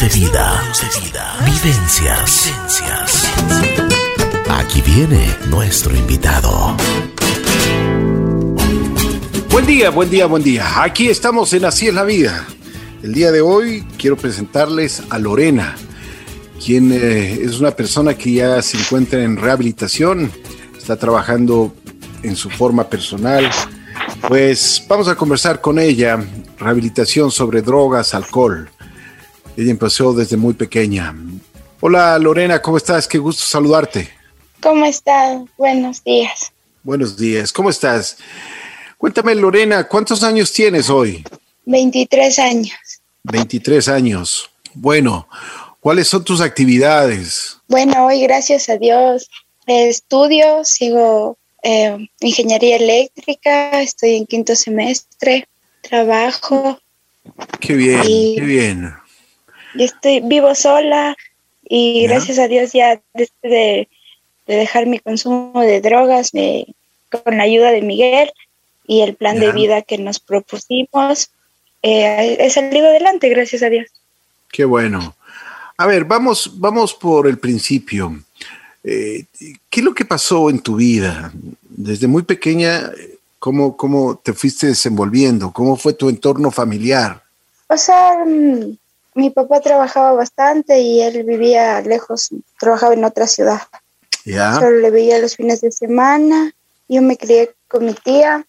de vida, vivencias. Aquí viene nuestro invitado. Buen día, buen día, buen día. Aquí estamos en Así es la vida. El día de hoy quiero presentarles a Lorena, quien eh, es una persona que ya se encuentra en rehabilitación, está trabajando en su forma personal. Pues vamos a conversar con ella, rehabilitación sobre drogas, alcohol. Ella empezó desde muy pequeña. Hola Lorena, ¿cómo estás? Qué gusto saludarte. ¿Cómo estás? Buenos días. Buenos días, ¿cómo estás? Cuéntame Lorena, ¿cuántos años tienes hoy? 23 años. 23 años. Bueno, ¿cuáles son tus actividades? Bueno, hoy gracias a Dios estudio, sigo eh, ingeniería eléctrica, estoy en quinto semestre, trabajo. Qué bien, qué bien. Y estoy vivo sola y gracias a Dios ya después de, dejar mi consumo de drogas me, con la ayuda de Miguel y el plan de vida que nos propusimos, eh, he salido adelante, gracias a Dios. Qué bueno. A ver, vamos, vamos por el principio. Eh, ¿Qué es lo que pasó en tu vida? Desde muy pequeña, ¿cómo, ¿cómo te fuiste desenvolviendo? ¿Cómo fue tu entorno familiar? O sea, mm, mi papá trabajaba bastante y él vivía lejos, trabajaba en otra ciudad. ¿Ya? Solo le veía los fines de semana. Yo me crié con mi tía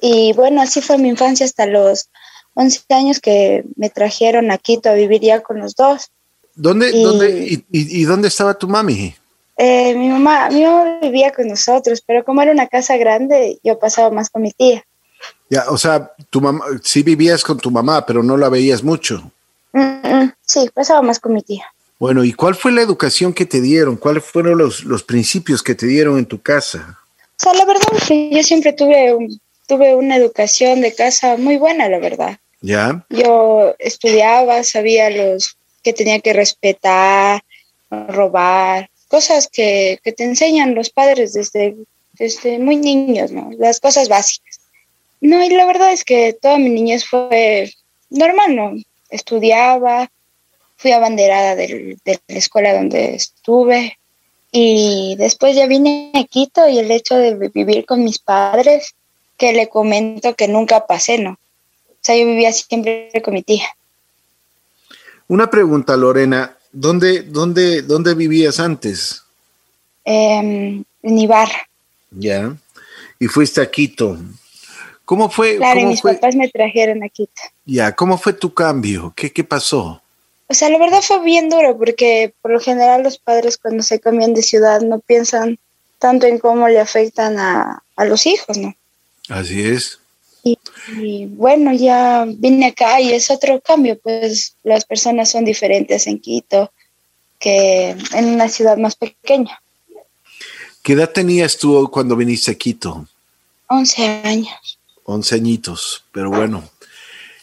y bueno, así fue mi infancia hasta los 11 años que me trajeron a Quito a vivir ya con los dos. ¿Dónde, y, dónde, y, dónde estaba tu mami? Eh, mi, mamá, mi mamá vivía con nosotros, pero como era una casa grande, yo pasaba más con mi tía. Ya, o sea, tu mamá, sí vivías con tu mamá, pero no la veías mucho. Sí, pasaba más con mi tía. Bueno, ¿y cuál fue la educación que te dieron? ¿Cuáles fueron los, los principios que te dieron en tu casa? O sea, la verdad es que yo siempre tuve, tuve una educación de casa muy buena, la verdad. ¿Ya? Yo estudiaba, sabía los que tenía que respetar, robar, cosas que, que te enseñan los padres desde, desde muy niños, ¿no? Las cosas básicas. No, y la verdad es que toda mi niñez fue normal, ¿no? Estudiaba, fui abanderada de la escuela donde estuve y después ya vine a Quito y el hecho de vivir con mis padres, que le comento que nunca pasé, ¿no? O sea, yo vivía siempre con mi tía. Una pregunta, Lorena. ¿Dónde, dónde, dónde vivías antes? en Ibarra. Ya. Y fuiste a Quito. ¿Cómo fue? Claro, cómo mis papás me trajeron a Quito. Ya, ¿cómo fue tu cambio? ¿Qué, ¿Qué pasó? O sea, la verdad fue bien duro porque por lo general los padres cuando se cambian de ciudad no piensan tanto en cómo le afectan a, a los hijos, ¿no? Así es. Y, bueno, ya vine acá y es otro cambio, pues las personas son diferentes en Quito que en una ciudad más pequeña. ¿Qué edad tenías tú cuando viniste a Quito? 11 años. 11 añitos, pero bueno.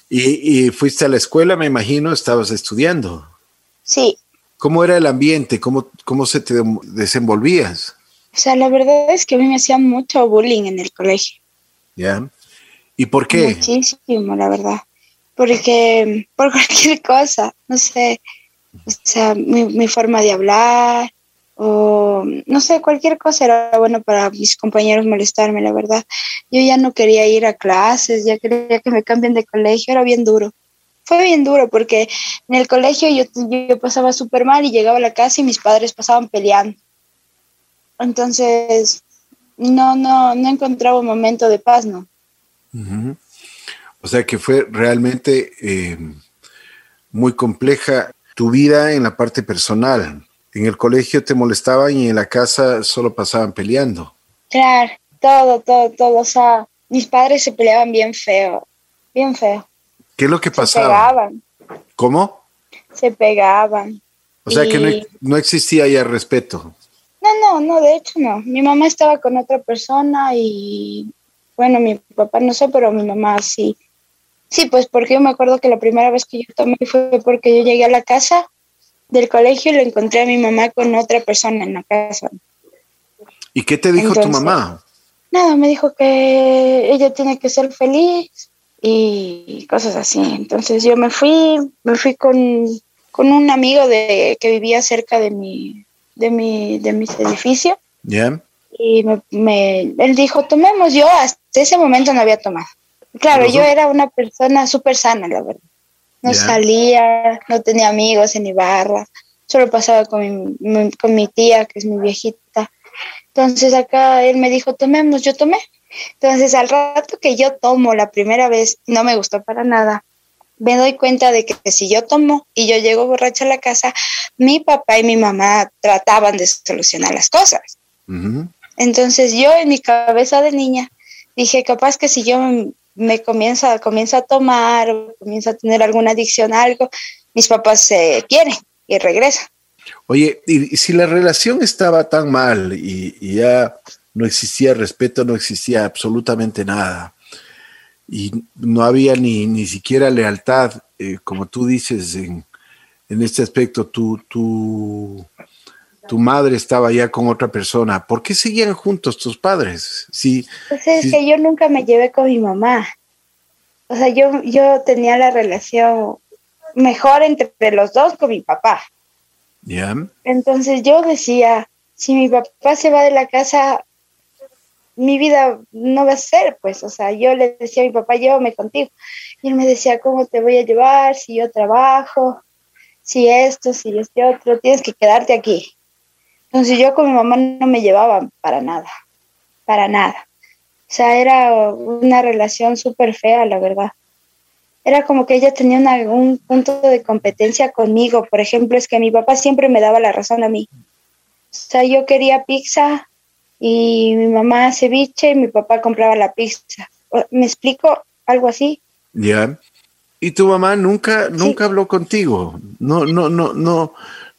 ¿Y, fuiste a la escuela, me imagino, estabas estudiando? Sí. ¿Cómo era el ambiente? ¿Cómo, cómo se te desenvolvías? O sea, la verdad es que a mí me hacían mucho bullying en el colegio. ¿Ya? ¿Y por qué? Muchísimo, la verdad. Porque por cualquier cosa, no sé, o sea, mi, mi forma de hablar, o no sé, cualquier cosa era bueno para mis compañeros molestarme, la verdad. Yo ya no quería ir a clases, ya quería que me cambien de colegio, era bien duro. Fue bien duro porque en el colegio yo, yo pasaba súper mal y llegaba a la casa y mis padres pasaban peleando. Entonces, no, no, no encontraba un momento de paz, ¿no? O sea que fue realmente eh, muy compleja tu vida en la parte personal en el colegio te molestaban y en la casa solo pasaban peleando. Claro, todo, todo, todo. O sea, mis padres se peleaban bien feo, bien feo. ¿Qué es lo que pasaba? Se pegaban. ¿Cómo? Se pegaban. O sea que no, existía ya respeto. No, no, no, de hecho no. Mi mamá estaba con otra persona y, bueno, mi papá no sé, pero mi mamá sí. Sí, pues porque yo me acuerdo que la primera vez que yo tomé fue porque yo llegué a la casa del colegio le encontré a mi mamá con otra persona en la casa. ¿Y qué te dijo tu mamá? Nada, me dijo que ella tiene que ser feliz y cosas así. Entonces yo me fui, me fui con, con un amigo de que vivía cerca de mi, de mi, de mis edificios. Ya. Y me, me, él dijo, tomemos. Yo hasta ese momento no había tomado. Claro, yo era una persona súper sana, la verdad. No salía, no tenía amigos en Ibarra, solo pasaba con mi, con mi tía, que es mi viejita. Entonces acá él me dijo, tomemos, yo tomé. Entonces al rato que yo tomo la primera vez, no me gustó para nada. Me doy cuenta de que si yo tomo y yo llego borracha a la casa, mi papá y mi mamá trataban de solucionar las cosas. Entonces yo en mi cabeza de niña dije, capaz que si yo me- comienza, comienzo a tomar o comienzo a tener alguna adicción a algo, mis papás se quieren y regresan. Oye, y, si la relación estaba tan mal y, ya no existía respeto, no existía absolutamente nada, y no había ni, ni siquiera lealtad, eh, como tú dices en, en este aspecto, tu, tu, tu madre estaba ya con otra persona, ¿por qué seguían juntos tus padres? Sí, Entonces Sí. es que yo nunca me llevé con mi mamá. O sea, yo, yo tenía la relación mejor entre los dos con mi papá. ya, Entonces yo decía, si mi papá se va de la casa, mi vida no va a ser, pues, o sea, yo le decía a mi papá, llévame contigo. Y él me decía, ¿cómo te voy a llevar? Si yo trabajo, si esto, si este otro, tienes que quedarte aquí. Entonces yo con mi mamá no me llevaba para nada, para nada. O sea, era una relación súper fea, la verdad. Era como que ella tenía una- un punto de competencia conmigo. Por ejemplo, es que mi papá siempre me daba la razón a mí. O sea, yo quería pizza y mi mamá ceviche y mi papá compraba la pizza. ¿Me explico? Algo así. ya. Y tu mamá nunca, nunca habló contigo, no, no, no, no,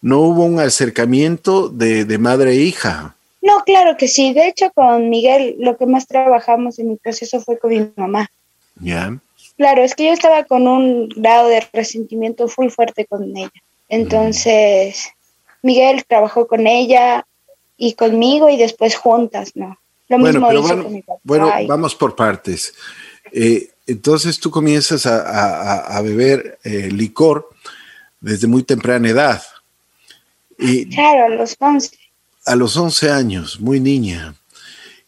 no hubo un acercamiento de, de madre e hija. No, claro que sí. De hecho, con Miguel lo que más trabajamos en mi proceso fue con mi mamá. Ya, Claro, es que yo estaba con un grado de resentimiento muy fuerte con ella. Entonces, Miguel trabajó con ella y conmigo y después juntas, ¿no? Lo Bueno, mismo pero hizo bueno, con mi papá. bueno, y- vamos por partes. Eh, entonces tú comienzas a, a- a- a beber eh, licor desde muy temprana edad. Y Claro, a los 11. a los 11 años, muy niña.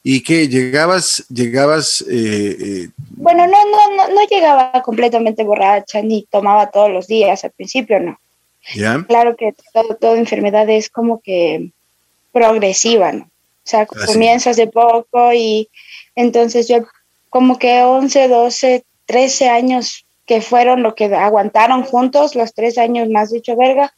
¿Y que llegabas, llegabas, eh, eh, Bueno, no, no, no, no llegaba completamente borracha ni tomaba todos los días al principio, no. ya? Claro que todo, toda enfermedad es como que progresiva, ¿no? O sea, Así comienzas de poco y entonces yo como que 11, 12, 13 años que fueron lo que aguantaron juntos, los tres años más dicho verga,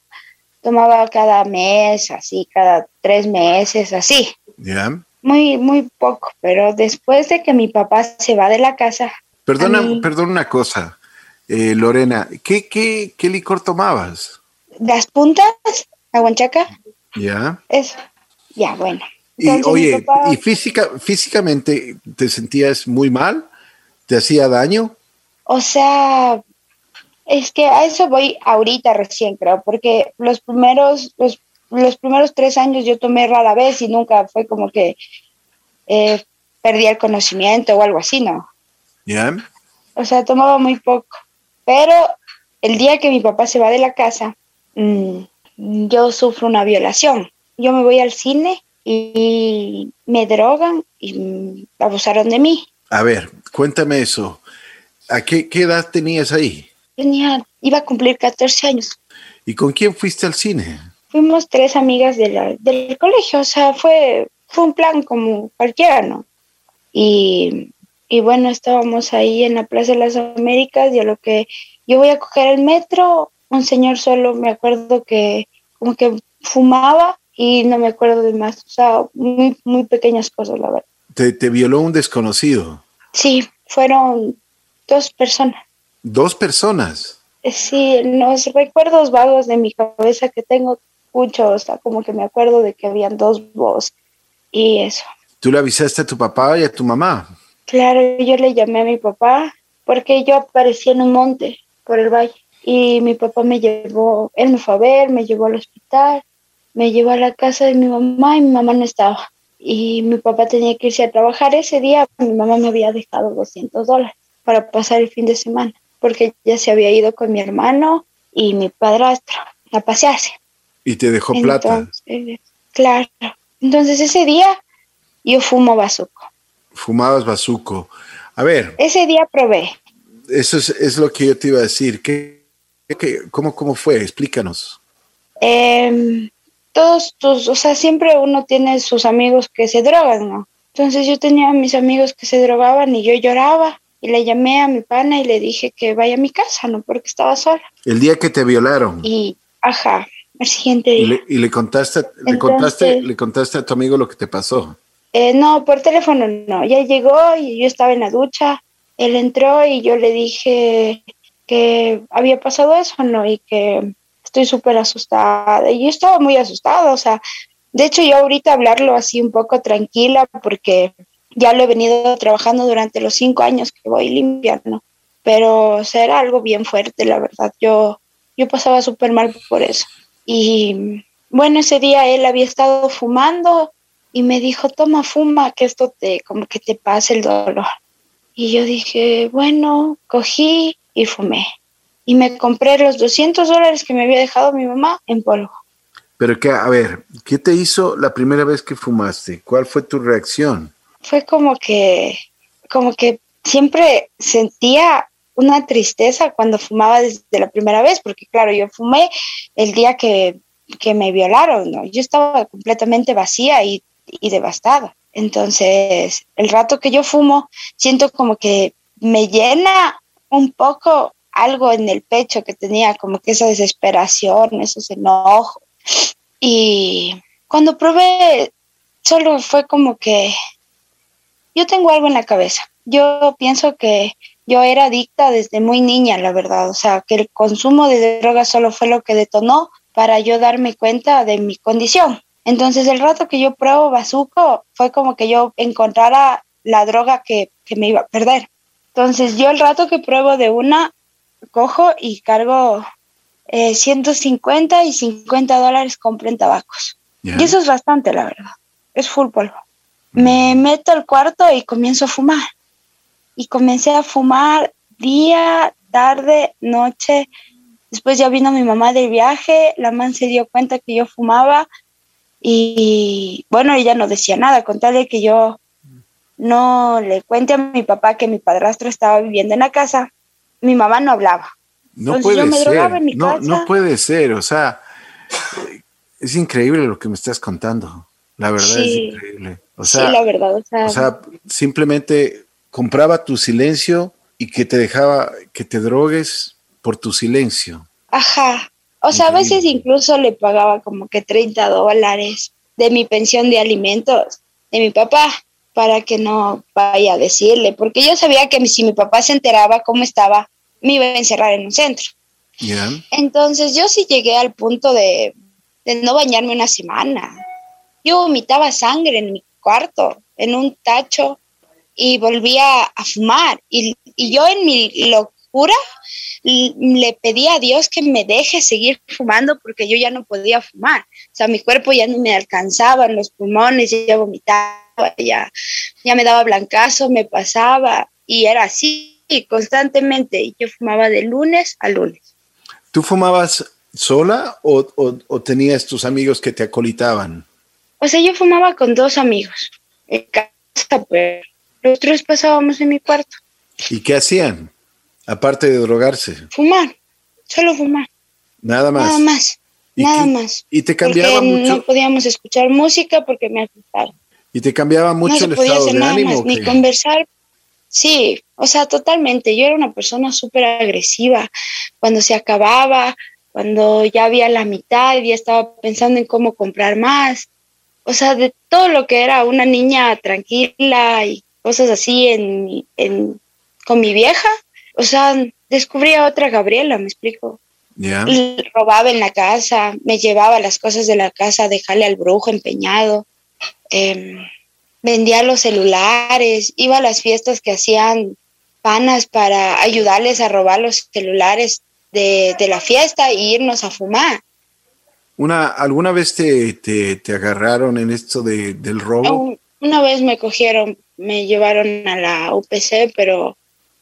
tomaba cada mes, así, cada tres meses, así. ¿Ya? Muy, muy poco, pero después de que mi papá se va de la casa, Perdona, mí- perdona una cosa, eh, Lorena, ¿qué, qué, ¿qué licor tomabas? las puntas, aguanchaca, ¿Ya? eso, ya, bueno. Y Entonces, oye, papá- ¿y física, físicamente te sentías muy mal? ¿Te hacía daño? O sea, es que a eso voy ahorita recién, creo, porque los primeros, los, los primeros tres años yo tomé rara vez y nunca fue como que eh, perdí el conocimiento o algo así, ¿no? ¿Ya? O sea, tomaba muy poco. Pero el día que mi papá se va de la casa, mm, yo sufro una violación. Yo me voy al cine y me drogan y mm, abusaron de mí. A ver, cuéntame eso. ¿A qué, qué edad tenías ahí? Tenía, iba a cumplir 14 años. ¿Y con quién fuiste al cine? fuimos tres amigas de la- del colegio, o sea, fue, fue un plan como cualquiera, ¿no? Y, y bueno, estábamos ahí en la Plaza de las Américas y a lo que yo voy a coger el metro, un señor solo, me acuerdo que como que fumaba y no me acuerdo de más, o sea, muy, muy pequeñas cosas, la verdad. Te, te violó un desconocido. Sí, fueron dos personas. Dos personas. Eh, Sí, los recuerdos vagos de mi cabeza que tengo mucho, o sea, como que me acuerdo de que habían dos voces y eso. Tú le avisaste a tu papá y a tu mamá. Claro, yo le llamé a mi papá porque yo aparecí en un monte por el valle y mi papá me llevó, él me fue a ver, me llevó al hospital, me llevó a la casa de mi mamá y mi mamá no estaba. Y mi papá tenía que irse a trabajar ese día, mi mamá me había dejado 200 dólares para pasar el fin de semana porque ya se había ido con mi hermano y mi padrastro. a pasearse. Y te dejó plata. claro. Entonces ese día yo fumo bazuco. Fumabas bazuco. A ver. Ese día probé. Eso es, lo que yo te iba a decir. ¿Qué, cómo, ¿Cómo fue? Explícanos. Em, todos tus, o sea, siempre uno tiene sus amigos que se drogan, ¿no? Entonces yo tenía a mis amigos que se drogaban y yo lloraba y le llamé a mi pana y le dije que vaya a mi casa, ¿no? Porque estaba sola. El día que te violaron. Y, ajá, el siguiente día. ¿Y le, contaste, le, contaste, le contaste a tu amigo lo que te pasó? Eh, no, por teléfono no. Ya llegó y yo estaba en la ducha. Él entró y yo le dije que había pasado eso, ¿no? Y que estoy súper asustada. Y yo estaba muy asustada, o sea, de hecho yo ahorita hablarlo así un poco tranquila porque ya lo he venido trabajando durante los cinco años que voy limpiando, pero o era algo bien fuerte, la verdad. Yo, yo pasaba súper mal por eso. Y bueno, ese día él había estado fumando y me dijo, toma, fuma, que esto te, como que te pase el dolor. Y yo dije, bueno, cogí y fumé y me compré los 200 dólares que me había dejado mi mamá en polvo. Pero que, a ver, ¿qué te hizo la primera vez que fumaste? ¿Cuál fue tu reacción? Fue como que, como que siempre sentía una tristeza cuando fumaba desde la primera vez, porque claro, yo fumé el día que, que me violaron, ¿no? Yo estaba completamente vacía y, y devastada. Entonces, el rato que yo fumo, siento como que me llena un poco algo en el pecho que tenía como que esa desesperación, esos enojos. Y cuando probé, solo fue como que yo tengo algo en la cabeza. Yo pienso que yo era adicta desde muy niña, la verdad. O sea, que el consumo de drogas solo fue lo que detonó para yo darme cuenta de mi condición. Entonces, el rato que yo pruebo bazuco fue como que yo encontrara la droga que, que me iba a perder. Entonces, yo el rato que pruebo de una, cojo y cargo 150 eh, y 50 dólares compro en tabacos. Y eso es bastante, la verdad. Es full polvo. Me meto al cuarto y comienzo a fumar. Y comencé a fumar día, tarde, noche. Después ya vino mi mamá del viaje, la man se dio cuenta que yo fumaba y bueno, ella no decía nada, con tal de que yo no le cuente a mi papá que mi padrastro estaba viviendo en la casa, mi mamá no hablaba. No puede ser. no, no puede ser. O sea, es increíble lo que me estás contando. La verdad es increíble. O sea, sí, la verdad. O sea, simplemente compraba tu silencio y que te dejaba que te drogues por tu silencio. Ajá. O sea, a veces incluso le pagaba como que 30 dólares de mi pensión de alimentos de mi papá para que no vaya a decirle, porque yo sabía que si mi papá se enteraba cómo estaba, me iba a encerrar en un centro. Entonces yo sí llegué al punto de, no bañarme una semana. Yo vomitaba sangre en mi cuarto, en un tacho, y volvía a fumar. Y, y yo en mi locura le pedí a Dios que me deje seguir fumando porque yo ya no podía fumar. O sea, mi cuerpo ya no me alcanzaba, los pulmones, ya vomitaba, ya, ya me daba blancazo, me pasaba y era así constantemente. Yo fumaba de lunes a lunes. ¿Tú fumabas sola o, o, tenías tus amigos que te acolitaban? O sea, yo fumaba con dos amigos en casa, pues los tres pasábamos en mi cuarto. ¿Y qué hacían? Aparte de drogarse. Fumar, solo fumar. Nada más. Nada más. Nada más. Y te cambiaba mucho. No podíamos escuchar música porque me asustaron. Y te cambiaba mucho el estado de ánimo. ni conversar. Sí, o sea, totalmente. Yo era una persona súper agresiva. Cuando se acababa, cuando ya había la mitad, ya estaba pensando en cómo comprar más. O sea, de todo lo que era una niña tranquila y cosas así en, en, con mi vieja, o sea, descubrí a otra Gabriela, me explico. Robaba en la casa, me llevaba las cosas de la casa, dejarle al brujo empeñado, em, vendía los celulares, iba a las fiestas que hacían panas para ayudarles a robar los celulares de, la fiesta e irnos a fumar. Una, ¿Alguna vez te, te, agarraron en esto de, del robo? Una vez me cogieron, me llevaron a la UPC, pero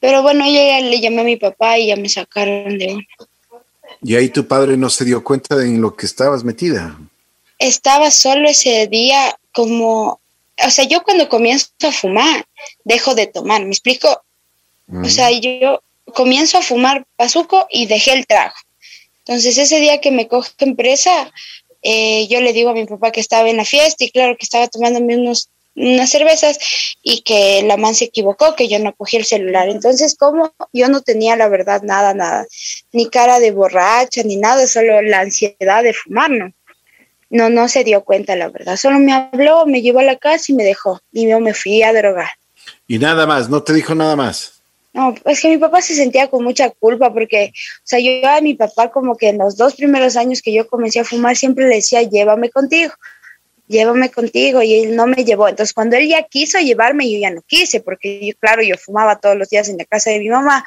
pero bueno, yo ya le llamé a mi papá y ya me sacaron de una. Y ahí tu padre no se dio cuenta de en lo que estabas metida. Estaba solo ese día como, o sea, yo cuando comienzo a fumar, dejo de tomar, ¿me explico? O sea, yo comienzo a fumar bazuco y dejé el trago. Entonces ese día que me coge empresa, eh, yo le digo a mi papá que estaba en la fiesta y claro que estaba tomándome unos, unas cervezas y que la man se equivocó, que yo no cogí el celular. Entonces, como yo no tenía la verdad nada, nada, ni cara de borracha, ni nada, solo la ansiedad de fumar, ¿no? No, no se dio cuenta, la verdad. Solo me habló, me llevó a la casa y me dejó. Y yo me fui a drogar. Y nada más, no te dijo nada más. No, es que mi papá se sentía con mucha culpa porque, o sea, yo a mi papá como que en los dos primeros años que yo comencé a fumar siempre le decía, llévame contigo, llévame contigo y él no me llevó. Entonces cuando él ya quiso llevarme, yo ya no quise porque, yo, claro, yo fumaba todos los días en la casa de mi mamá.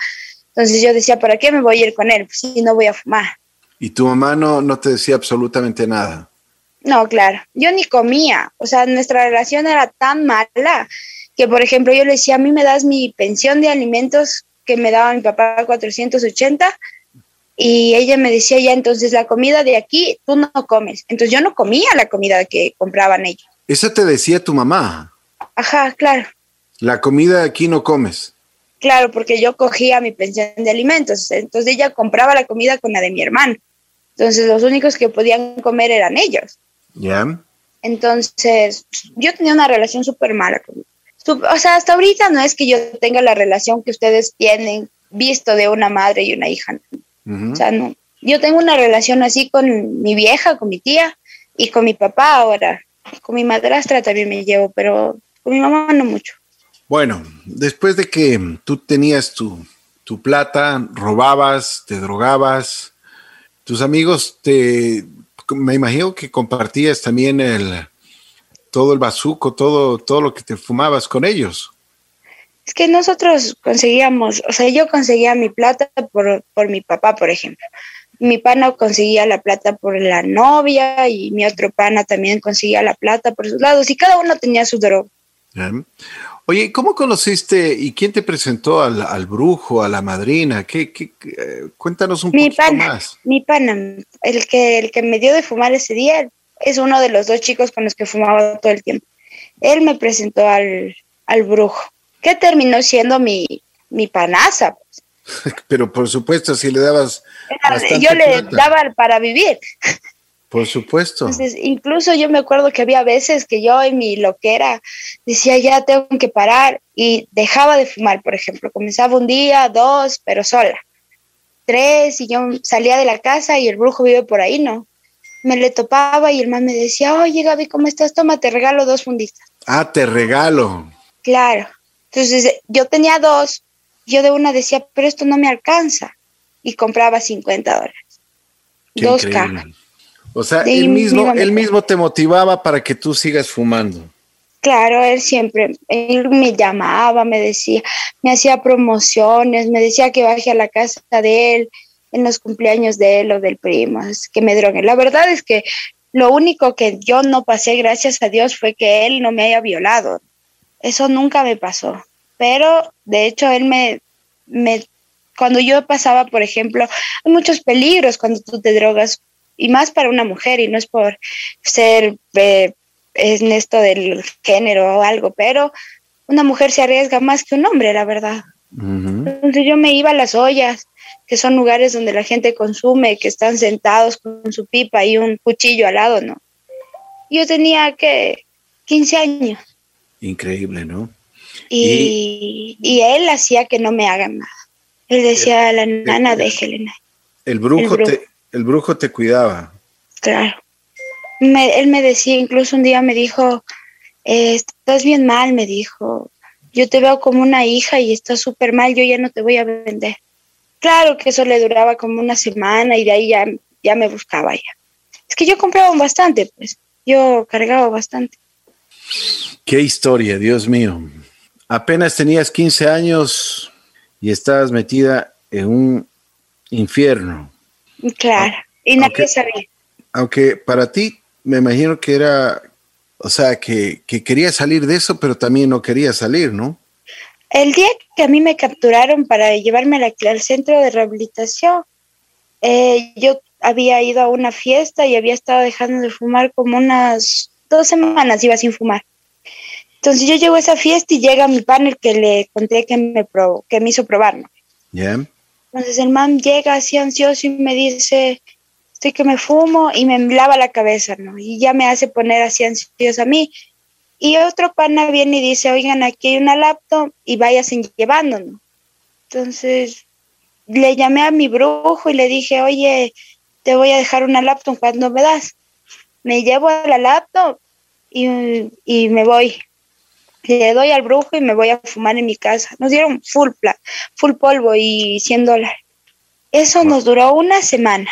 Entonces yo decía, ¿para qué me voy a ir con él pues si no voy a fumar? ¿Y tu mamá no, no te decía absolutamente nada? No, claro, yo ni comía, o sea, nuestra relación era tan mala que por ejemplo yo le decía, a mí me das mi pensión de alimentos que me daba mi papá 480 y ella me decía ya entonces la comida de aquí tú no comes. Entonces yo no comía la comida que compraban ellos. Eso te decía tu mamá. Ajá, claro. La comida de aquí no comes. Claro, porque yo cogía mi pensión de alimentos. Entonces ella compraba la comida con la de mi hermano. Entonces los únicos que podían comer eran ellos. Ya. Entonces yo tenía una relación súper mala con o sea, hasta ahorita no es que yo tenga la relación que ustedes tienen visto de una madre y una hija. O sea, no. Yo tengo una relación así con mi vieja, con mi tía y con mi papá ahora. Con mi madrastra también me llevo, pero con mi mamá no mucho. Bueno, después de que tú tenías tu, tu plata, robabas, te drogabas, tus amigos te, me imagino que compartías también el, todo el bazuco, todo, todo lo que te fumabas con ellos. Es que nosotros conseguíamos, o sea, yo conseguía mi plata por, por mi papá, por ejemplo. Mi pana conseguía la plata por la novia y mi otro pana también conseguía la plata por sus lados y cada uno tenía su droga. Oye, ¿cómo conociste y quién te presentó al, al brujo, a la madrina? ¿Qué, qué, cuéntanos un mi poquito más. Mi pana, el que, el que me dio de fumar ese día, es uno de los dos chicos con los que fumaba todo el tiempo. Él me presentó al, al brujo, que terminó siendo mi, mi panaza. Pues. Pero por supuesto, si le dabas... yo le daba para vivir. Por supuesto. Entonces, incluso yo me acuerdo que había veces que yo en mi loquera decía, ya tengo que parar y dejaba de fumar, por ejemplo. Comenzaba un día, dos, pero sola. Tres, y yo salía de la casa y el brujo vive por ahí, ¿no? Me le topaba y el man me decía, oye Gaby, ¿cómo estás? Toma, te regalo dos fundistas. Ah, te regalo. Claro. Entonces yo tenía dos, yo de una decía, pero esto no me alcanza. Y compraba 50 dólares. dos cajas. O sea, él mismo, él mismo te motivaba para que tú sigas fumando. Claro, él siempre, él me llamaba, me decía, me hacía promociones, me decía que baje a la casa de él, en los cumpleaños de él o del primo, es que me droguen. La verdad es que lo único que yo no pasé, gracias a Dios, fue que él no me haya violado. Eso nunca me pasó. Pero, de hecho, él me, me cuando yo pasaba, por ejemplo, hay muchos peligros cuando tú te drogas, y más para una mujer, y no es por ser eh, en esto del género o algo, pero una mujer se arriesga más que un hombre, la verdad. Entonces yo me iba a las ollas, que son lugares donde la gente consume, que están sentados con su pipa y un cuchillo al lado, ¿no? Yo tenía que 15 años. Increíble, ¿no? Y, y, él hacía que no me hagan nada. Él decía a la nana, déjele. El brujo, el brujo, Te, el brujo te cuidaba. Claro. Me, él me decía, incluso un día me dijo, eh, estás bien mal, me dijo, yo te veo como una hija y estás súper mal, yo ya no te voy a vender. Claro que eso le duraba como una semana y de ahí ya, ya me buscaba ya. Es que yo compraba bastante, pues yo cargaba bastante. Qué historia, Dios mío. Apenas tenías 15 años y estabas metida en un infierno. Claro, y nadie sabía. Aunque para ti me imagino que era, o sea, que, que querías salir de eso, pero también no querías salir, ¿no? El día que a mí me capturaron para llevarme al centro de rehabilitación, eh, yo había ido a una fiesta y había estado dejando de fumar como unas dos semanas, iba sin fumar. Entonces yo llego a esa fiesta y llega mi panel que le conté que me, probó, que me hizo probar, ¿no? Entonces el man llega así ansioso y me dice, estoy que me fumo y me lava la cabeza, ¿no? Y ya me hace poner así ansioso a mí. Y otro pana viene y dice, oigan, aquí hay una laptop y váyanse llevando, ¿no? Entonces le llamé a mi brujo y le dije, oye, te voy a dejar una laptop cuando me das. Me llevo a la laptop y, y me voy le doy al brujo y me voy a fumar en mi casa. Nos dieron full, full polvo y 100 dólares. Eso nos duró una semana.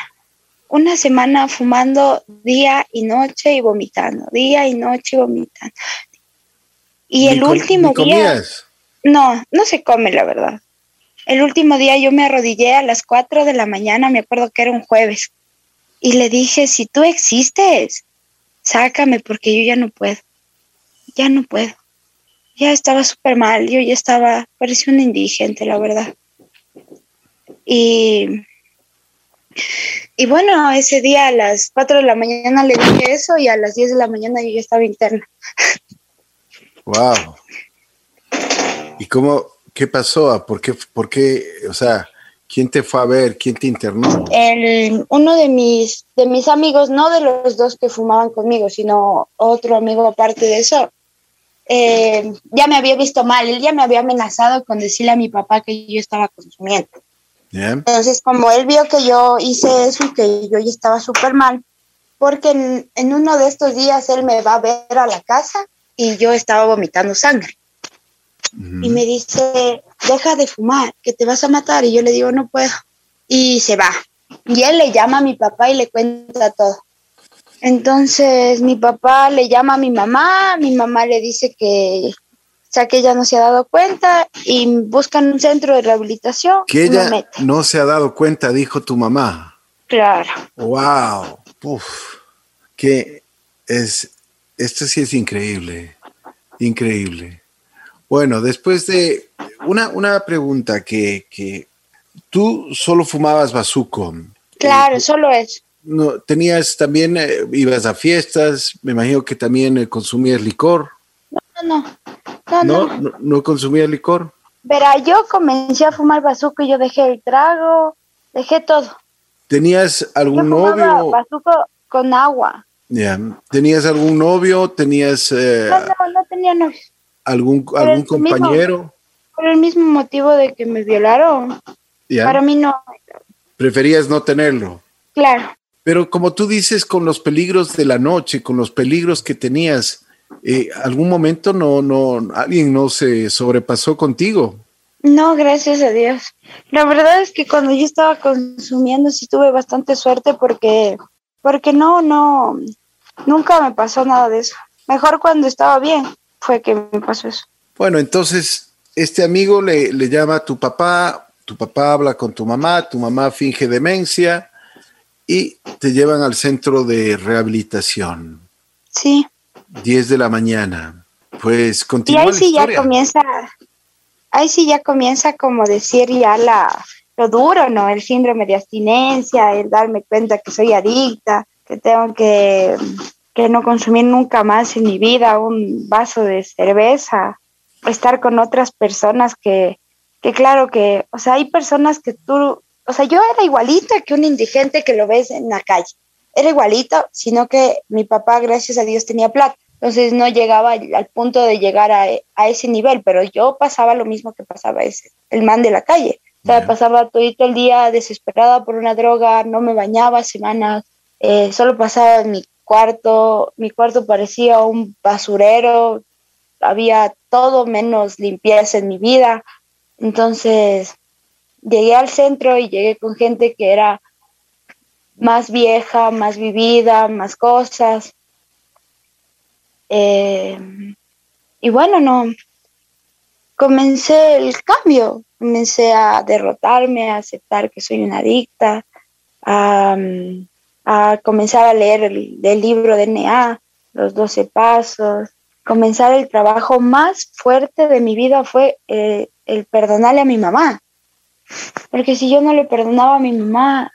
Una semana fumando día y noche y vomitando, día y noche y vomitando. Y el último día... No, no se come, la verdad. El último día yo me arrodillé a las 4 de la mañana, me acuerdo que era un jueves, y le dije, si tú existes, sácame porque yo ya no puedo, ya no puedo ya estaba súper mal, yo ya estaba, parecía un indigente, la verdad. Y, y bueno, ese día a las 4 de la mañana le dije eso y a las 10 de la mañana yo ya estaba interna. ¡Wow! ¿Y cómo, qué pasó? ¿Por qué, por qué, o sea, quién te fue a ver? ¿Quién te internó? El, uno de mis, de mis amigos, no de los dos que fumaban conmigo, sino otro amigo aparte de eso, eh, ya me había visto mal, él ya me había amenazado con decirle a mi papá que yo estaba consumiendo. Entonces, como él vio que yo hice eso y que yo ya estaba súper mal, porque en, uno de estos días él me va a ver a la casa y yo estaba vomitando sangre. Y me dice, deja de fumar, que te vas a matar. Y yo le digo, no puedo. Y se va. Y él le llama a mi papá y le cuenta todo. Entonces mi papá le llama a mi mamá, mi mamá le dice que, sea, que ella no se ha dado cuenta y buscan un centro de rehabilitación. Que ella no se ha dado cuenta, dijo tu mamá. Claro. Wow. Uf. Que es, esto sí es increíble, increíble. Bueno, después de una, una pregunta que, que tú solo fumabas bazuco. Claro, solo eso no, tenías también, eh, ibas a fiestas, me imagino que también eh, consumías licor. No, no, no. ¿No? ¿No, no consumías licor? Verá, yo comencé a fumar bazuco y yo dejé el trago, dejé todo. ¿Tenías algún novio? bazuco con agua. Ya. ¿Tenías algún novio? ¿Tenías... Eh, no, no, no tenía novio. ¿Algún, algún compañero? por el mismo motivo de que me violaron. Para mí no. ¿Preferías no tenerlo? Claro. Pero como tú dices, con los peligros de la noche, con los peligros que tenías, eh, ¿algún momento no, no, alguien no se sobrepasó contigo? No, gracias a Dios. La verdad es que cuando yo estaba consumiendo sí tuve bastante suerte porque, porque no, no, nunca me pasó nada de eso. Mejor cuando estaba bien fue que me pasó eso. Bueno, entonces este amigo le, le llama a tu papá, tu papá habla con tu mamá, tu mamá finge demencia, y te llevan al centro de rehabilitación. Sí. 10 de la mañana. Pues continúa. Y ahí sí ya comienza, ahí sí ya comienza como decir ya la, lo duro, ¿no? El síndrome de abstinencia, el darme cuenta que soy adicta, que tengo que, que no consumir nunca más en mi vida un vaso de cerveza, estar con otras personas que, que claro que, o sea, hay personas que tú o sea, yo era igualita que un indigente que lo ves en la calle. Era igualito, sino que mi papá, gracias a Dios, tenía plata. Entonces no llegaba al punto de llegar a, ese nivel, pero yo pasaba lo mismo que pasaba ese, el man de la calle. O sea, pasaba todo el día desesperada por una droga, no me bañaba semanas, eh, solo pasaba en mi cuarto, mi cuarto parecía un basurero, había todo menos limpieza en mi vida. Entonces, llegué al centro y llegué con gente que era más vieja, más vivida, más cosas. Eh, y bueno, no, comencé el cambio, comencé a derrotarme, a aceptar que soy una adicta, a, comenzar a leer el, libro de NA, los 12 pasos. Comenzar el trabajo más fuerte de mi vida fue eh, el perdonarle a mi mamá porque si yo no le perdonaba a mi mamá,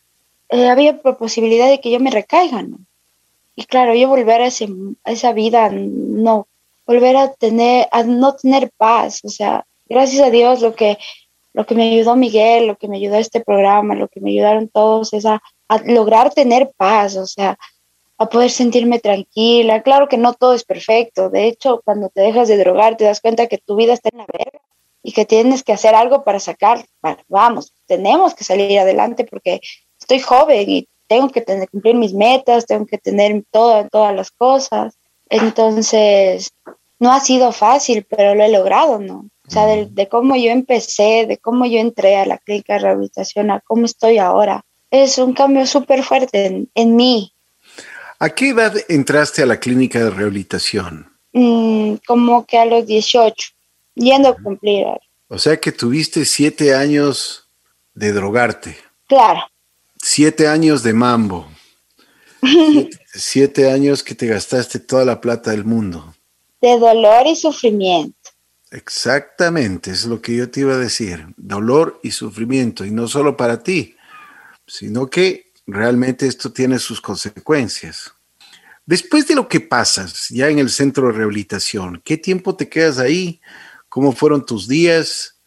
eh, había posibilidad de que yo me recaiga, ¿no? Y claro, yo volver a, ese, a esa vida, no, volver a tener, a no tener paz, o sea, gracias a Dios lo que, lo que me ayudó Miguel, lo que me ayudó este programa, lo que me ayudaron todos es a, a lograr tener paz, o sea, a poder sentirme tranquila. Claro que no todo es perfecto, de hecho, cuando te dejas de drogar te das cuenta que tu vida está en la verga y que tienes que hacer algo para sacar, vamos, tenemos que salir adelante porque estoy joven y tengo que tener, cumplir mis metas, tengo que tener todo, todas las cosas. Entonces, no ha sido fácil, pero lo he logrado, ¿no? O sea, de, cómo yo empecé, de cómo yo entré a la clínica de rehabilitación, a cómo estoy ahora, es un cambio súper fuerte en, mí. ¿A qué edad entraste a la clínica de rehabilitación? Mm, como que a los 18, yendo a cumplir. O sea que tuviste siete años de drogarte. Claro. Siete años de mambo. siete, años que te gastaste toda la plata del mundo. De dolor y sufrimiento. Exactamente, es lo que yo te iba a decir. Dolor y sufrimiento. Y no solo para ti, sino que realmente esto tiene sus consecuencias. Después de lo que pasas ya en el centro de rehabilitación, ¿qué tiempo te quedas ahí? ¿Cómo fueron tus días?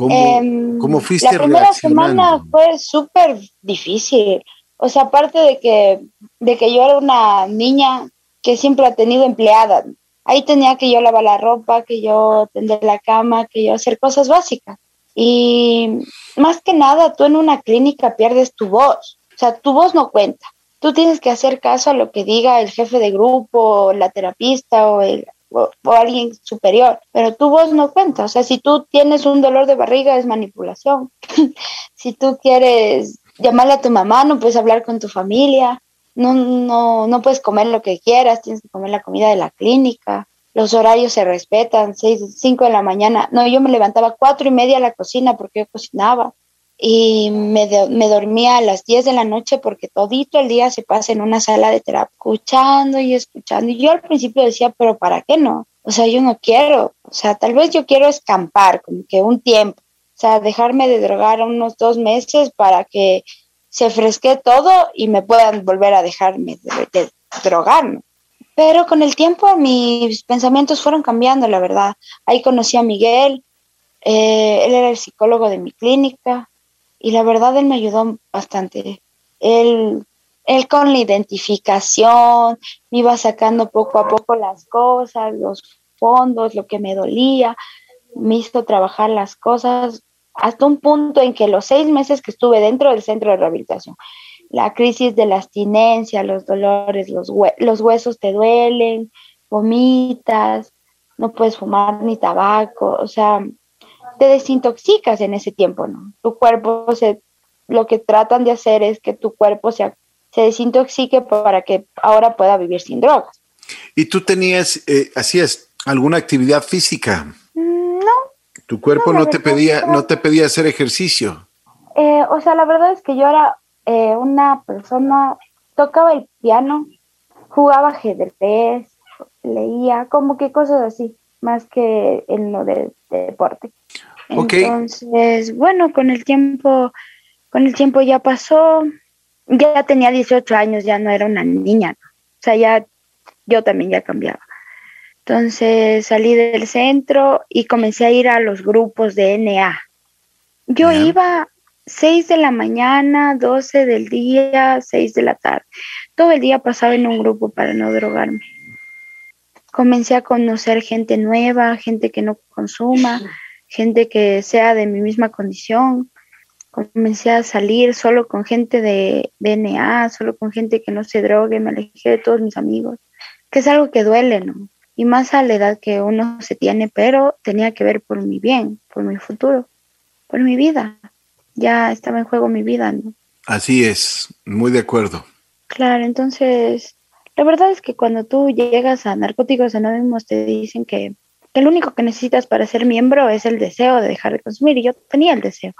¿Cómo, ¿cómo fuiste La primera semana fue súper difícil. O sea, aparte de que, de que yo era una niña que siempre ha tenido empleada, ahí tenía que yo lavar la ropa, que yo tender la cama, que yo hacer cosas básicas. Y más que nada, tú en una clínica pierdes tu voz. O sea, tu voz no cuenta. Tú tienes que hacer caso a lo que diga el jefe de grupo, la terapista o el, o, alguien superior, pero tu voz no cuenta. O sea, si tú tienes un dolor de barriga es manipulación. si tú quieres llamarle a tu mamá, no puedes hablar con tu familia, no, no, no puedes comer lo que quieras, tienes que comer la comida de la clínica. Los horarios se respetan, seis, cinco de la mañana. No, yo me levantaba cuatro y media a la cocina porque yo cocinaba y me, me, dormía a las 10 de la noche porque todito el día se pasa en una sala de terapia, escuchando y escuchando. Y yo al principio decía, pero ¿para qué no? O sea, yo no quiero, o sea, tal vez yo quiero escampar, como que un tiempo, o sea, dejarme de drogar unos dos meses para que se fresque todo y me puedan volver a dejarme de, de drogarme. Pero con el tiempo mis pensamientos fueron cambiando, la verdad. Ahí conocí a Miguel, eh, él era el psicólogo de mi clínica, y la verdad él me ayudó bastante. Él, él con la identificación me iba sacando poco a poco las cosas, los fondos, lo que me dolía, me hizo trabajar las cosas hasta un punto en que los seis meses que estuve dentro del centro de rehabilitación, la crisis de la abstinencia, los dolores, los, los huesos te duelen, vomitas, no puedes fumar ni tabaco, o sea, te desintoxicas en ese tiempo, ¿no? Tu cuerpo se, lo que tratan de hacer es que tu cuerpo se, se desintoxique para que ahora pueda vivir sin drogas. ¿Y tú tenías, eh, hacías alguna actividad física? Mm, no. ¿Tu cuerpo no, te pedía, no te pedía hacer ejercicio? Eh, o sea, la verdad es que yo era eh, una persona, tocaba el piano, jugaba ajedrez, leía, como que cosas así, más que en lo de deporte. Entonces, bueno, con el tiempo, con el tiempo ya pasó, ya tenía 18 años, ya no era una niña, o sea, ya yo también ya cambiaba. Entonces salí del centro y comencé a ir a los grupos de NA. Yo iba 6 de la mañana, 12 del día, 6 de la tarde. Todo el día pasaba en un grupo para no drogarme. Comencé a conocer gente nueva, gente que no consuma, gente que sea de mi misma condición. Comencé a salir solo con gente de DNA, solo con gente que no se drogue, me alejé de todos mis amigos, que es algo que duele, ¿no? Y más a la edad que uno se tiene, pero tenía que ver por mi bien, por mi futuro, por mi vida. Ya estaba en juego mi vida, ¿no? Así es, muy de acuerdo. Claro, entonces, la verdad es que cuando tú llegas a Narcóticos Anónimos te dicen que que lo único que necesitas para ser miembro es el deseo de dejar de consumir. Y yo tenía el deseo.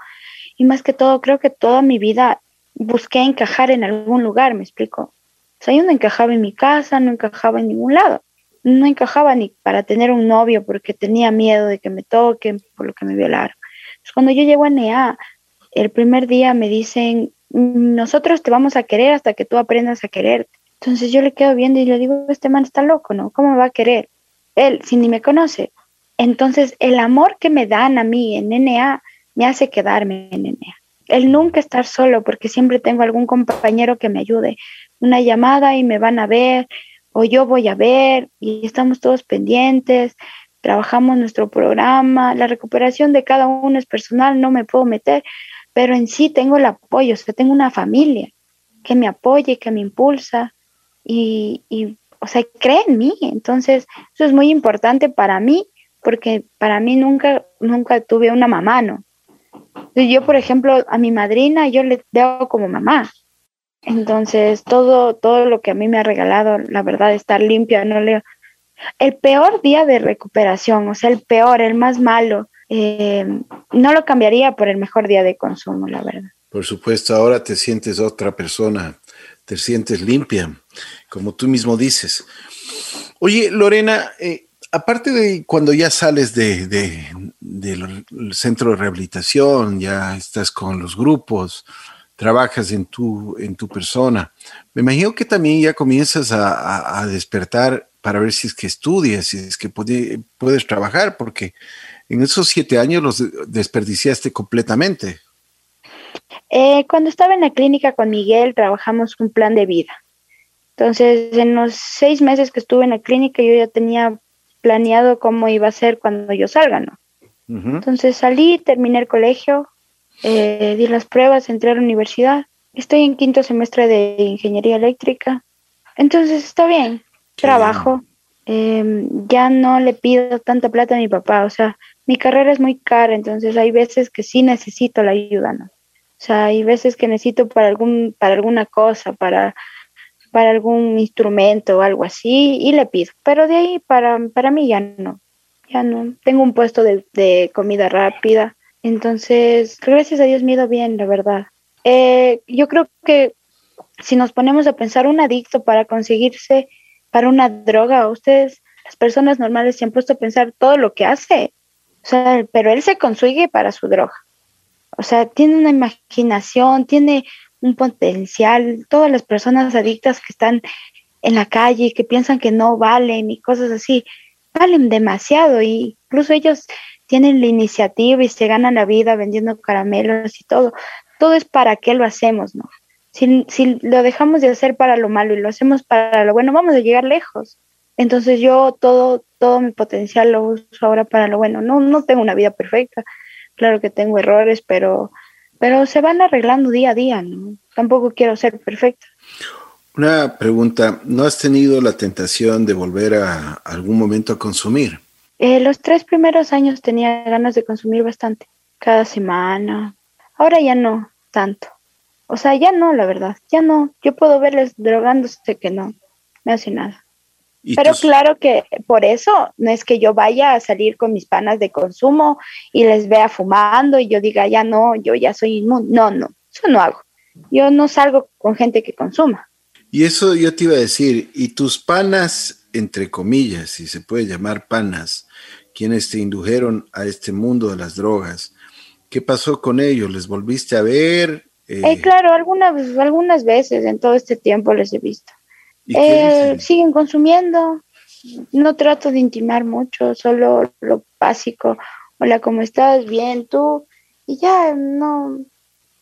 Y más que todo, creo que toda mi vida busqué encajar en algún lugar, me explico. O sea, yo no encajaba en mi casa, no encajaba en ningún lado. No encajaba ni para tener un novio porque tenía miedo de que me toquen, por lo que me violaron. Entonces, cuando yo llego a NEA, el primer día me dicen, nosotros te vamos a querer hasta que tú aprendas a querer. Entonces yo le quedo viendo y le digo, este man está loco, ¿no? ¿Cómo me va a querer? Él, si ni me conoce. Entonces el amor que me dan a mí en NA me hace quedarme en NA. El nunca estar solo, porque siempre tengo algún compañero que me ayude. Una llamada y me van a ver, o yo voy a ver, y estamos todos pendientes, trabajamos nuestro programa, la recuperación de cada uno es personal, no me puedo meter, pero en sí tengo el apoyo, o sea, tengo una familia que me apoye, que me impulsa y, y, o sea, cree en mí. Entonces, eso es muy importante para mí, porque para mí nunca, nunca tuve una mamá, ¿no? yo, por ejemplo, a mi madrina yo le veo como mamá. Entonces, todo, todo lo que a mí me ha regalado, la verdad, estar limpia, no le... El peor día de recuperación, o sea, el peor, el más malo, eh, no lo cambiaría por el mejor día de consumo, la verdad. Por supuesto, ahora te sientes otra persona, te sientes limpia, como tú mismo dices. Oye, Lorena, eh, aparte de cuando ya sales de, del centro de rehabilitación, ya estás con los grupos, trabajas en tu, en tu persona, me imagino que también ya comienzas a, despertar para ver si es que estudias, si es que puedes trabajar, porque en esos siete años los desperdiciaste completamente. Eh, cuando estaba en la clínica con Miguel, trabajamos un plan de vida. Entonces, en los seis meses que estuve en la clínica, yo ya tenía planeado cómo iba a ser cuando yo salga, ¿no? Entonces salí, terminé el colegio, eh, di las pruebas, entré a la universidad. Estoy en quinto semestre de ingeniería eléctrica. Entonces está bien, trabajo. Em, ya no le pido tanta plata a mi papá, o sea, mi carrera es muy cara, entonces hay veces que sí necesito la ayuda, ¿no? O sea, hay veces que necesito para algún, para alguna cosa, para, para algún instrumento o algo así, y le pido. Pero de ahí para, para mí ya no, ya no. Tengo un puesto de, de comida rápida, entonces, gracias a Dios me ha ido bien, la verdad. Eh, yo creo que si nos ponemos a pensar un adicto para conseguirse para una droga, ustedes, las personas normales, se han puesto a pensar todo lo que hace o sea, pero él se consigue para su droga. O sea, tiene una imaginación, tiene un potencial. Todas las personas adictas que están en la calle, que piensan que no valen y cosas así, valen demasiado. Y incluso ellos tienen la iniciativa y se ganan la vida vendiendo caramelos y todo. Todo es para qué lo hacemos, ¿no? Si, si lo dejamos de hacer para lo malo y lo hacemos para lo bueno, vamos a llegar lejos. Entonces yo todo, todo mi potencial lo uso ahora para lo bueno. No, no tengo una vida perfecta, claro que tengo errores, pero, pero se van arreglando día a día, ¿no? Tampoco quiero ser perfecta. Una pregunta, ¿no has tenido la tentación de volver a algún momento a consumir? Eh, los tres primeros años tenía ganas de consumir bastante, cada semana. Ahora ya no tanto. O sea, ya no, la verdad, ya no. Yo puedo verles drogándose que no, me hace nada. Pero claro que por eso no es que yo vaya a salir con mis panas de consumo y les vea fumando y yo diga, ya no, yo ya soy inmune. No, no, eso no hago. Yo no salgo con gente que consuma. Y eso yo te iba a decir, y tus panas, entre comillas, si se puede llamar panas, quienes te indujeron a este mundo de las drogas, ¿qué pasó con ellos? ¿Les volviste a ver? Eh, eh, claro, algunas, algunas veces en todo este tiempo les he visto. Eh, siguen consumiendo. No trato de intimar mucho, solo lo básico. Hola, ¿cómo estás? Bien, tú. Y ya, no,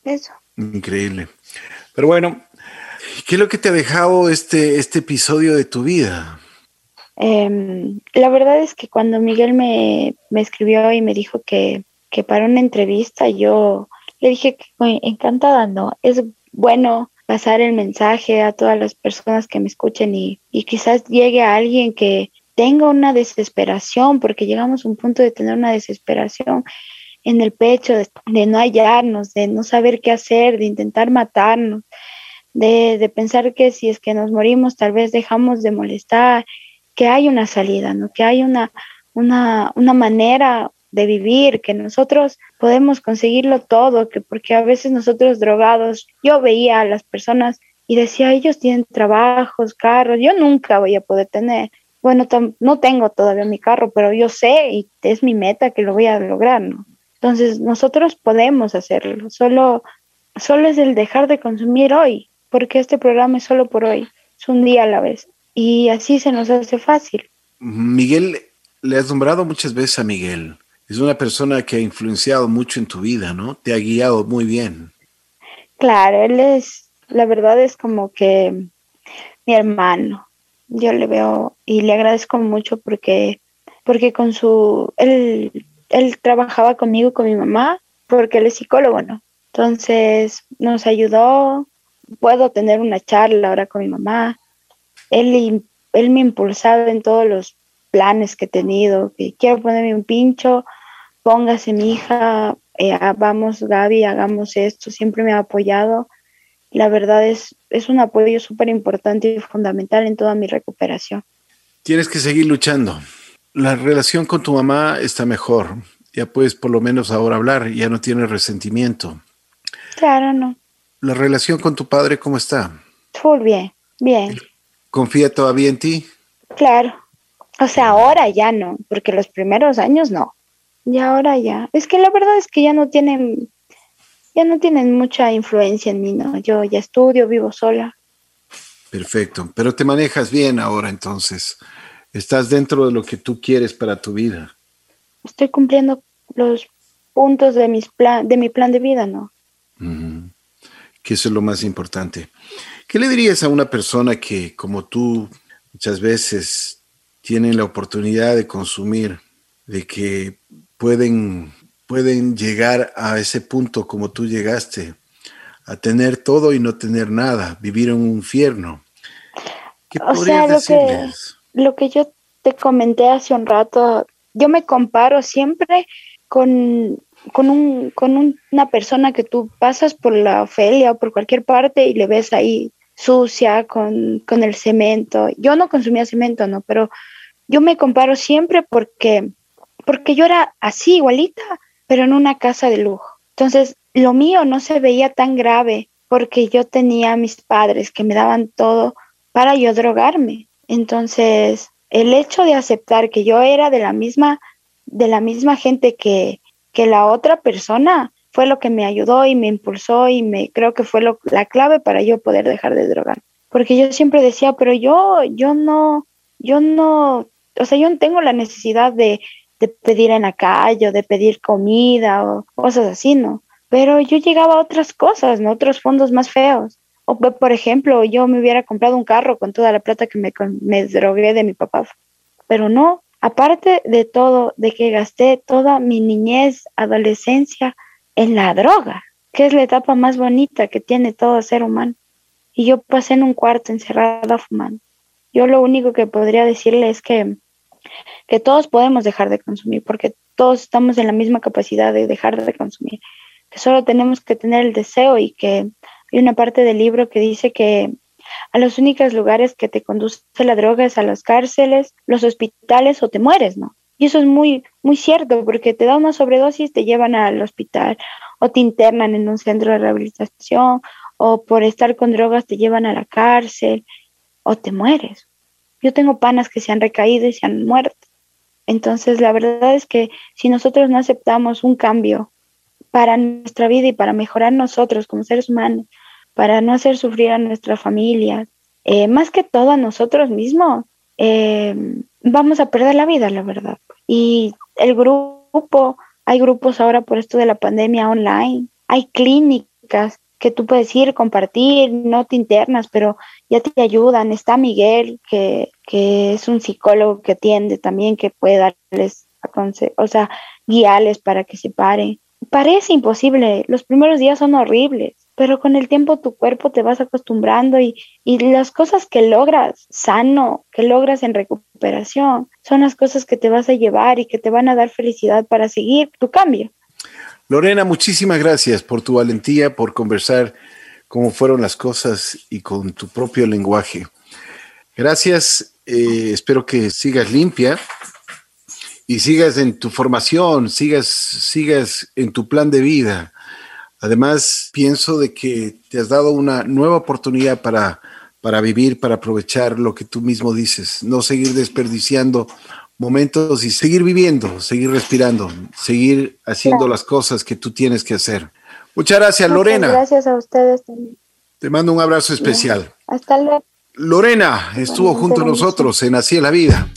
eso. Increíble. Pero bueno, ¿qué es lo que te ha dejado este, este episodio de tu vida? Em, la verdad es que cuando Miguel me, me escribió y me dijo que, que, para una entrevista, yo le dije que encantada, ¿no? Es bueno pasar el mensaje a todas las personas que me escuchen y, quizás llegue a alguien que tenga una desesperación, porque llegamos a un punto de tener una desesperación en el pecho, de, no hallarnos, de no saber qué hacer, de intentar matarnos, de, de, pensar que si es que nos morimos tal vez dejamos de molestar, que hay una salida, ¿no? que hay una, una, una manera de vivir, que nosotros podemos conseguirlo todo, que porque a veces nosotros drogados, yo veía a las personas y decía, ellos tienen trabajos, carros, yo nunca voy a poder tener. Bueno, no tengo todavía mi carro, pero yo sé y es mi meta que lo voy a lograr, ¿no? Entonces, nosotros podemos hacerlo, solo, solo es el dejar de consumir hoy, porque este programa es solo por hoy, es un día a la vez. Y así se nos hace fácil. Miguel, le has nombrado muchas veces a Miguel. Es una persona que ha influenciado mucho en tu vida, ¿no? Te ha guiado muy bien. Claro, él es, la verdad es como que mi hermano. Yo le veo y le agradezco mucho porque, porque con su, él, él trabajaba conmigo, con mi mamá, porque él es psicólogo, ¿no? Entonces nos ayudó, puedo tener una charla ahora con mi mamá. Él, él me impulsaba en todos los planes que he tenido, que quiero ponerme un pincho, póngase mi hija, eh, vamos Gaby, hagamos esto, siempre me ha apoyado. La verdad es, es un apoyo súper importante y fundamental en toda mi recuperación. Tienes que seguir luchando. La relación con tu mamá está mejor. Ya puedes por lo menos ahora hablar, ya no tienes resentimiento. Claro, no. ¿La relación con tu padre cómo está? Full bien, bien. ¿Confía todavía en ti? Claro. O sea, ahora ya no, porque los primeros años no. Y ahora ya. Es que la verdad es que ya no tienen, ya no tienen mucha influencia en mí, ¿no? Yo ya estudio, vivo sola. Perfecto. Pero te manejas bien ahora entonces. Estás dentro de lo que tú quieres para tu vida. Estoy cumpliendo los puntos de, mis plan, de mi plan de vida, ¿no? Que eso es lo más importante. ¿Qué le dirías a una persona que, como tú, muchas veces tienen la oportunidad de consumir, de que pueden, pueden llegar a ese punto como tú llegaste, a tener todo y no tener nada, vivir en un infierno. ¿Qué o sea, lo que, lo que yo te comenté hace un rato, yo me comparo siempre con, con, un, con una persona que tú pasas por la Ofelia o por cualquier parte y le ves ahí sucia con, con el cemento. Yo no consumía cemento, ¿no? Pero yo me comparo siempre porque porque yo era así, igualita, pero en una casa de lujo. Entonces, lo mío no se veía tan grave porque yo tenía a mis padres que me daban todo para yo drogarme. Entonces, el hecho de aceptar que yo era de la misma, de la misma gente que, que la otra persona fue lo que me ayudó y me impulsó y me creo que fue lo, la clave para yo poder dejar de drogar. Porque yo siempre decía, pero yo, yo no, yo no, o sea, yo no tengo la necesidad de, de pedir en la de pedir comida o cosas así, ¿no? Pero yo llegaba a otras cosas, ¿no? Otros fondos más feos. O, por ejemplo, yo me hubiera comprado un carro con toda la plata que me, me drogué de mi papá. Pero no, aparte de todo, de que gasté toda mi niñez, adolescencia en la droga, que es la etapa más bonita que tiene todo ser humano. Y yo pasé en un cuarto encerrada fumando. Yo lo único que podría decirle es que que todos podemos dejar de consumir, porque todos estamos en la misma capacidad de dejar de consumir, que solo tenemos que tener el deseo y que hay una parte del libro que dice que a los únicos lugares que te conduce la droga es a las cárceles, los hospitales o te mueres, ¿no? Y eso es muy, muy cierto, porque te da una sobredosis, te llevan al hospital o te internan en un centro de rehabilitación o por estar con drogas te llevan a la cárcel o te mueres. Yo tengo panas que se han recaído y se han muerto. Entonces, la verdad es que si nosotros no aceptamos un cambio para nuestra vida y para mejorar nosotros como seres humanos, para no hacer sufrir a nuestra familia, eh, más que todo a nosotros mismos, eh, vamos a perder la vida, la verdad. Y el grupo, hay grupos ahora por esto de la pandemia online, hay clínicas que tú puedes ir, compartir, no te internas, pero ya te ayudan. Está Miguel, que, que es un psicólogo que atiende también, que puede darles, o sea, guiarles para que se paren. Parece imposible, los primeros días son horribles, pero con el tiempo tu cuerpo te vas acostumbrando y, y las cosas que logras sano, que logras en recuperación, son las cosas que te vas a llevar y que te van a dar felicidad para seguir tu cambio. Lorena, muchísimas gracias por tu valentía, por conversar cómo fueron las cosas y con tu propio lenguaje. Gracias, eh, espero que sigas limpia y sigas en tu formación, sigas, sigas en tu plan de vida. Además, pienso de que te has dado una nueva oportunidad para, para vivir, para aprovechar lo que tú mismo dices, no seguir desperdiciando momentos y seguir viviendo, seguir respirando, seguir haciendo las cosas que tú tienes que hacer. Muchas gracias, Lorena. Gracias a ustedes también. Te mando un abrazo especial. Hasta luego. Lorena estuvo junto a nosotros en Así es la vida.